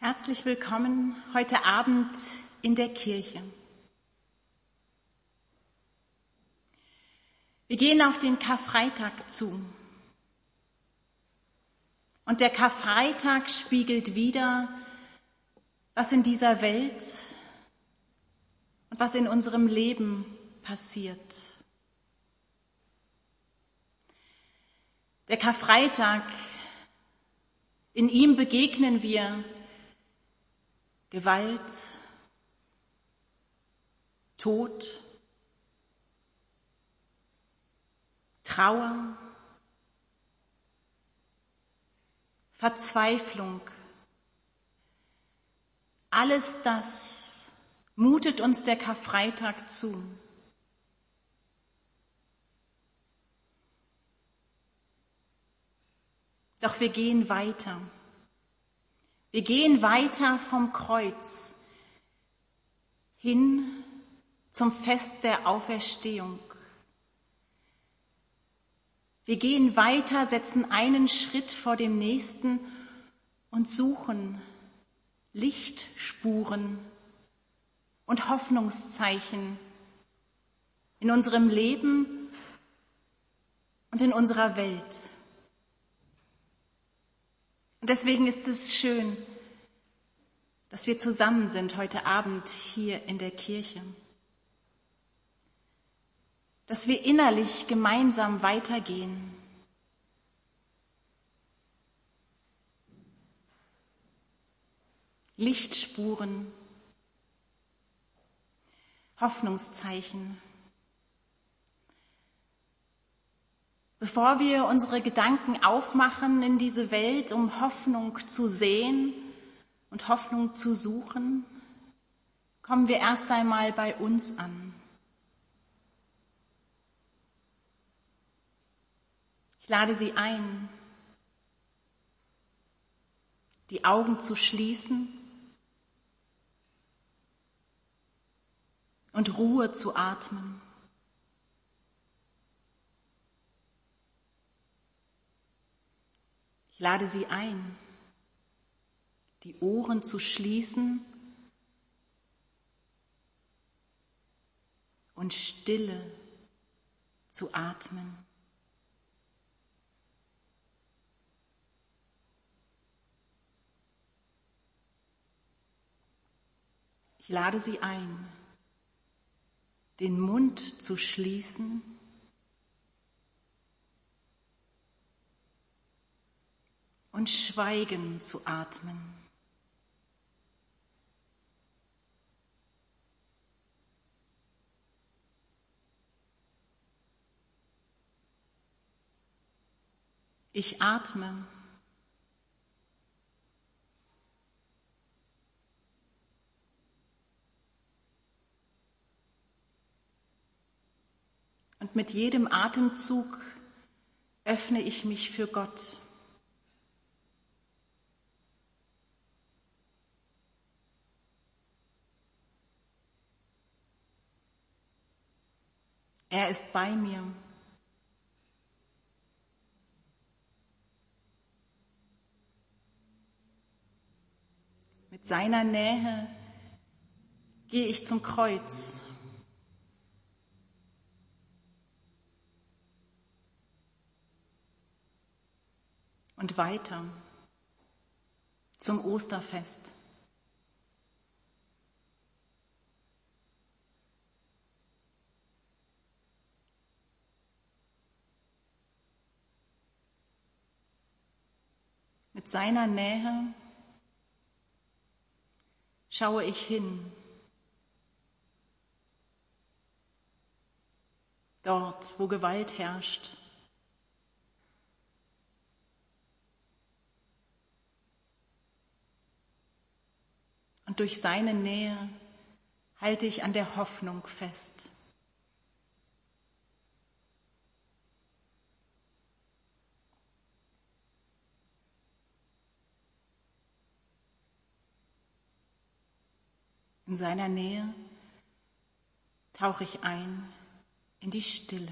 Herzlich willkommen heute Abend in der Kirche. Wir gehen auf den Karfreitag zu. Und der Karfreitag spiegelt wieder, was in dieser Welt und was in unserem Leben passiert. Der Karfreitag, in ihm begegnen wir Gewalt, Tod, Trauer, Verzweiflung. Alles das mutet uns der Karfreitag zu. Doch wir gehen weiter. Wir gehen weiter vom Kreuz hin zum Fest der Auferstehung. Wir gehen weiter, setzen einen Schritt vor dem nächsten und suchen Lichtspuren und Hoffnungszeichen in unserem Leben und in unserer Welt. Und deswegen ist es schön, dass wir zusammen sind heute Abend hier in der Kirche. Dass wir innerlich gemeinsam weitergehen. Lichtspuren, Hoffnungszeichen. Bevor wir unsere Gedanken aufmachen in diese Welt, um Hoffnung zu sehen und Hoffnung zu suchen, kommen wir erst einmal bei uns an. Ich lade Sie ein, die Augen zu schließen und Ruhe zu atmen. Ich lade Sie ein, die Ohren zu schließen und Stille zu atmen. Ich lade Sie ein, den Mund zu schließen und Schweigen zu atmen. Ich atme. Und mit jedem Atemzug öffne ich mich für Gott. Er ist bei mir. Mit seiner Nähe gehe ich zum Kreuz. Und weiter zum Osterfest. Seiner Nähe schaue ich hin. Dort, wo Gewalt herrscht. Und durch seine Nähe halte ich an der Hoffnung fest. In seiner Nähe tauche ich ein in die Stille.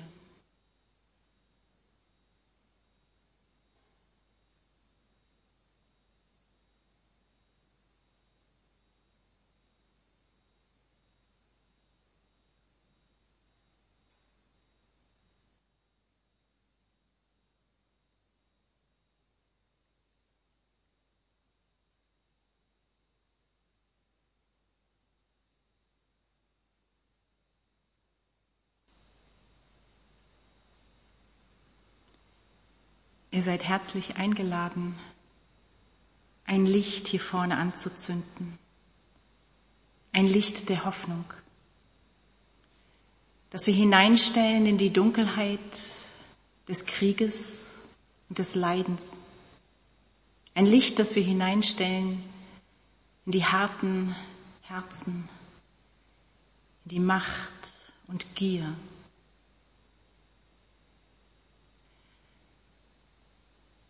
Ihr seid herzlich eingeladen, ein Licht hier vorne anzuzünden. Ein Licht der Hoffnung, das wir hineinstellen in die Dunkelheit des Krieges und des Leidens. Ein Licht, das wir hineinstellen in die harten Herzen, in die Macht und Gier.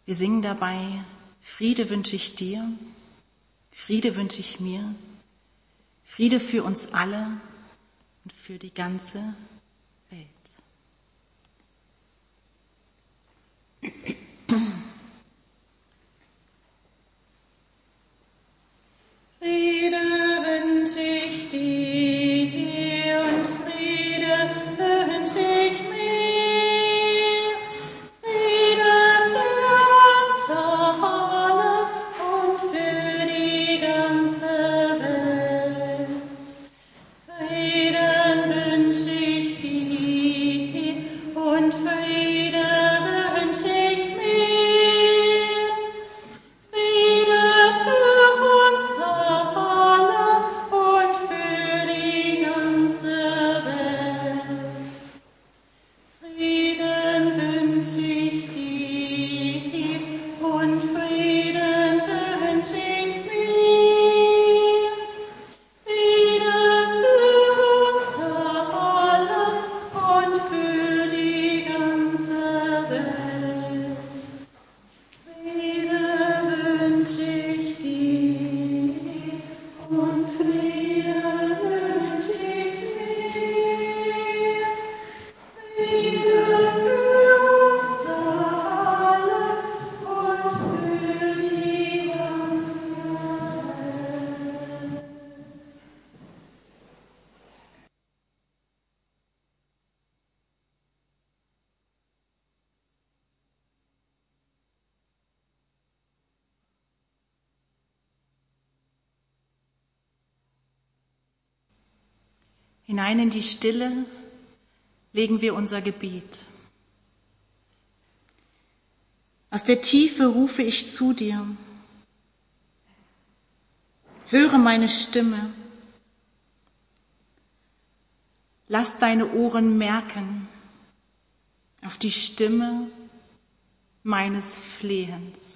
Wir singen dabei, Friede wünsche ich dir, Friede wünsche ich mir, Friede für uns alle und für die ganze Welt. Hinein in die Stille legen wir unser Gebet. Aus der Tiefe rufe ich zu dir. Höre meine Stimme. Lass deine Ohren merken auf die Stimme meines Flehens.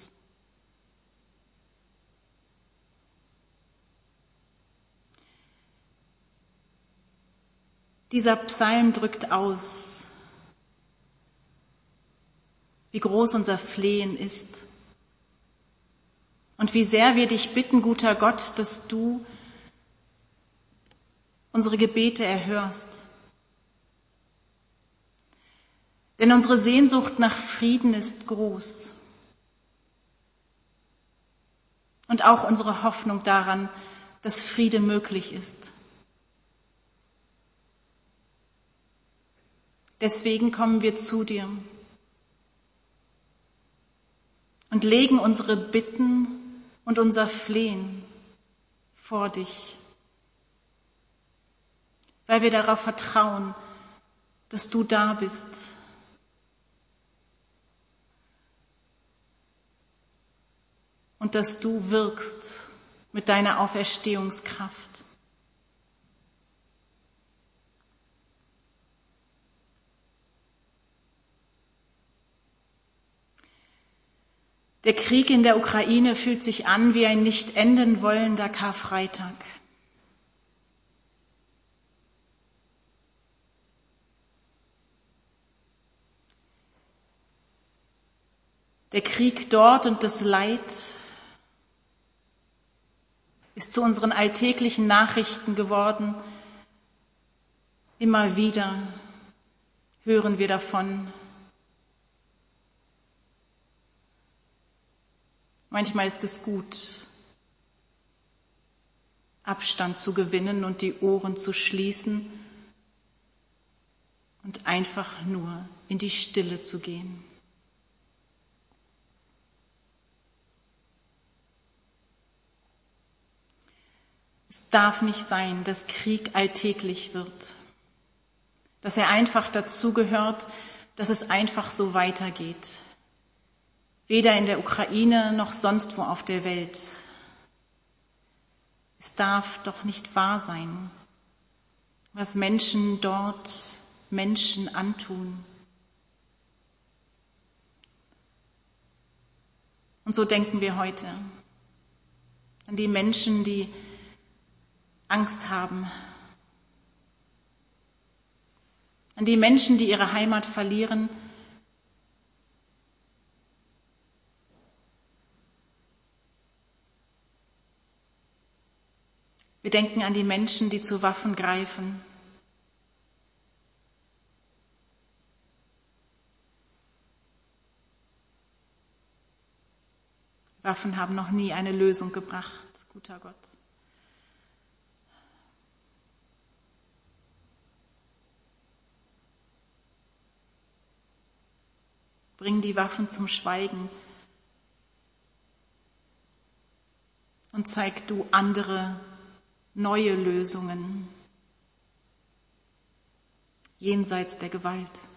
Dieser Psalm drückt aus, wie groß unser Flehen ist und wie sehr wir dich bitten, guter Gott, dass du unsere Gebete erhörst. Denn unsere Sehnsucht nach Frieden ist groß. Und auch unsere Hoffnung daran, dass Friede möglich ist. Deswegen kommen wir zu dir und legen unsere Bitten und unser Flehen vor dich, weil wir darauf vertrauen, dass du da bist. Und dass du wirkst mit deiner Auferstehungskraft. Der Krieg in der Ukraine fühlt sich an wie ein nicht enden wollender Karfreitag. Der Krieg dort und das Leid ist zu unseren alltäglichen Nachrichten geworden. Immer wieder hören wir davon, Manchmal ist es gut, Abstand zu gewinnen und die Ohren zu schließen und einfach nur in die Stille zu gehen. Es darf nicht sein, dass Krieg alltäglich wird, dass er einfach dazugehört, dass es einfach so weitergeht. Weder in der Ukraine noch sonst wo auf der Welt. Es darf doch nicht wahr sein, was Menschen dort Menschen antun. Und so denken wir heute an die Menschen, die Angst haben, an die Menschen, die ihre Heimat verlieren, Wir denken an die Menschen, die zu Waffen greifen. Waffen haben noch nie eine Lösung gebracht, guter Gott. Bring die Waffen zum Schweigen und zeig du andere neue Lösungen jenseits der Gewalt.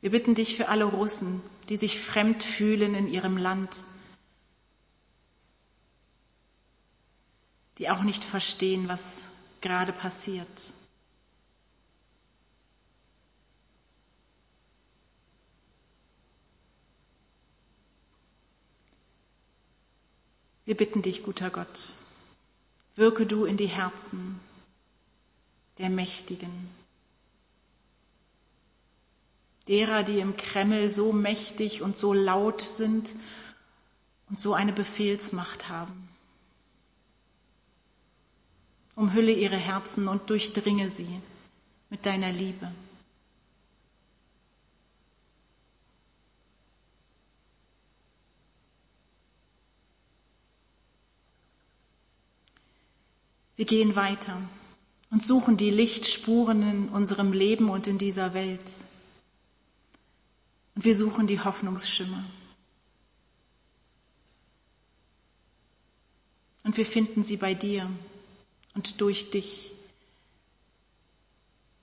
Wir bitten dich für alle Russen, die sich fremd fühlen in ihrem Land, die auch nicht verstehen, was gerade passiert. Wir bitten dich, guter Gott, wirke du in die Herzen der Mächtigen, derer, die im Kreml so mächtig und so laut sind und so eine Befehlsmacht haben. Umhülle ihre Herzen und durchdringe sie mit deiner Liebe. Wir gehen weiter und suchen die Lichtspuren in unserem Leben und in dieser Welt. Und wir suchen die Hoffnungsschimmer. Und wir finden sie bei dir und durch dich.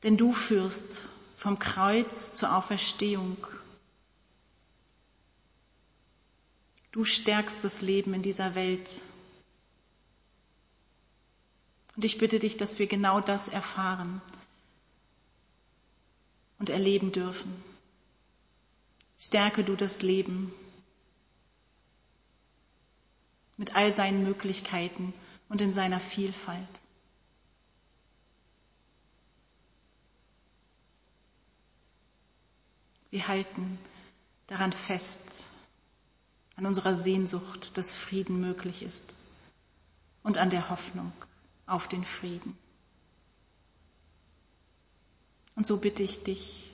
Denn du führst vom Kreuz zur Auferstehung. Du stärkst das Leben in dieser Welt und ich bitte dich, dass wir genau das erfahren und erleben dürfen. Stärke du das Leben mit all seinen Möglichkeiten und in seiner Vielfalt. Wir halten daran fest, an unserer Sehnsucht, dass Frieden möglich ist und an der Hoffnung auf den Frieden. Und so bitte ich dich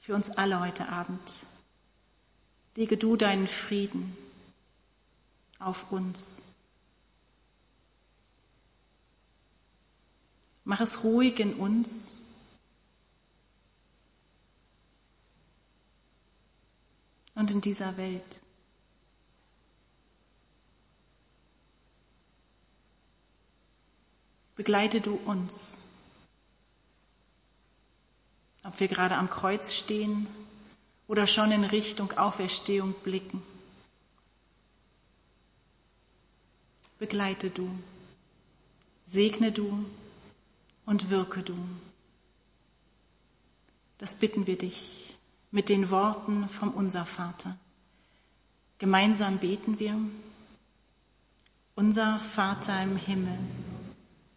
für uns alle heute Abend, lege du deinen Frieden auf uns. Mach es ruhig in uns. Und in dieser Welt. Begleite du uns. Ob wir gerade am Kreuz stehen oder schon in Richtung Auferstehung blicken. Begleite du, segne du und wirke du. Das bitten wir dich mit den Worten vom Unser Vater. Gemeinsam beten wir. Unser Vater im Himmel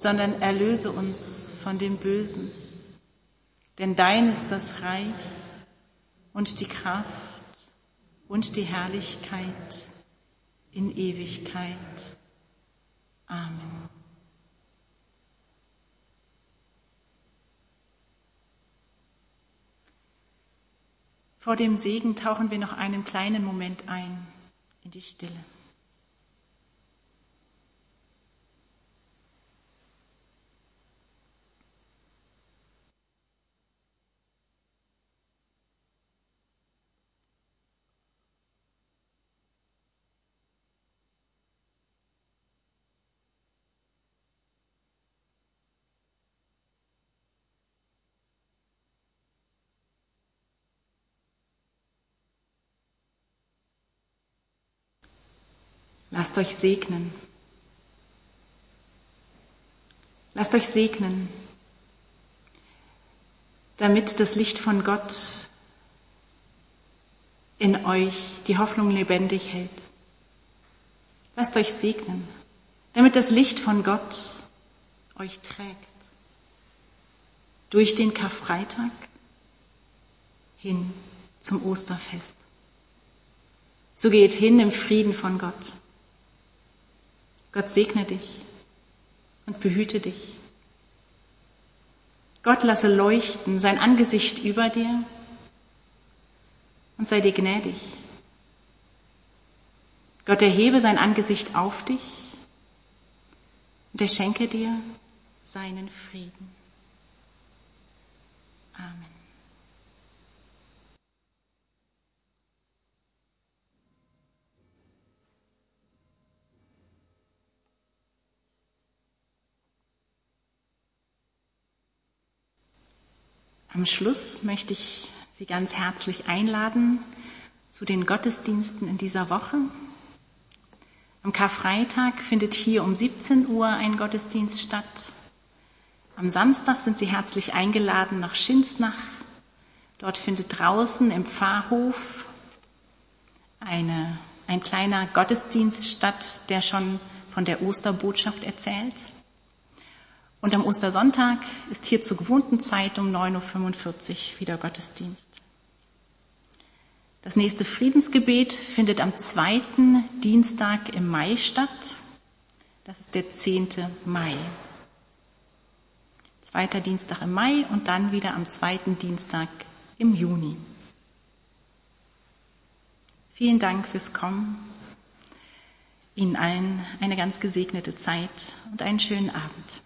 sondern erlöse uns von dem Bösen. Denn dein ist das Reich und die Kraft und die Herrlichkeit in Ewigkeit. Amen. Vor dem Segen tauchen wir noch einen kleinen Moment ein in die Stille. Lasst euch segnen. Lasst euch segnen, damit das Licht von Gott in euch die Hoffnung lebendig hält. Lasst euch segnen, damit das Licht von Gott euch trägt. Durch den Karfreitag hin zum Osterfest. So geht hin im Frieden von Gott. Gott segne dich und behüte dich. Gott lasse leuchten sein Angesicht über dir und sei dir gnädig. Gott erhebe sein Angesicht auf dich und er schenke dir seinen Frieden. Amen. Am Schluss möchte ich Sie ganz herzlich einladen zu den Gottesdiensten in dieser Woche. Am Karfreitag findet hier um 17 Uhr ein Gottesdienst statt. Am Samstag sind Sie herzlich eingeladen nach Schinsnach. Dort findet draußen im Pfarrhof eine, ein kleiner Gottesdienst statt, der schon von der Osterbotschaft erzählt. Und am Ostersonntag ist hier zur gewohnten Zeit um 9.45 Uhr wieder Gottesdienst. Das nächste Friedensgebet findet am zweiten Dienstag im Mai statt. Das ist der 10. Mai. Zweiter Dienstag im Mai und dann wieder am zweiten Dienstag im Juni. Vielen Dank fürs Kommen. Ihnen allen eine ganz gesegnete Zeit und einen schönen Abend.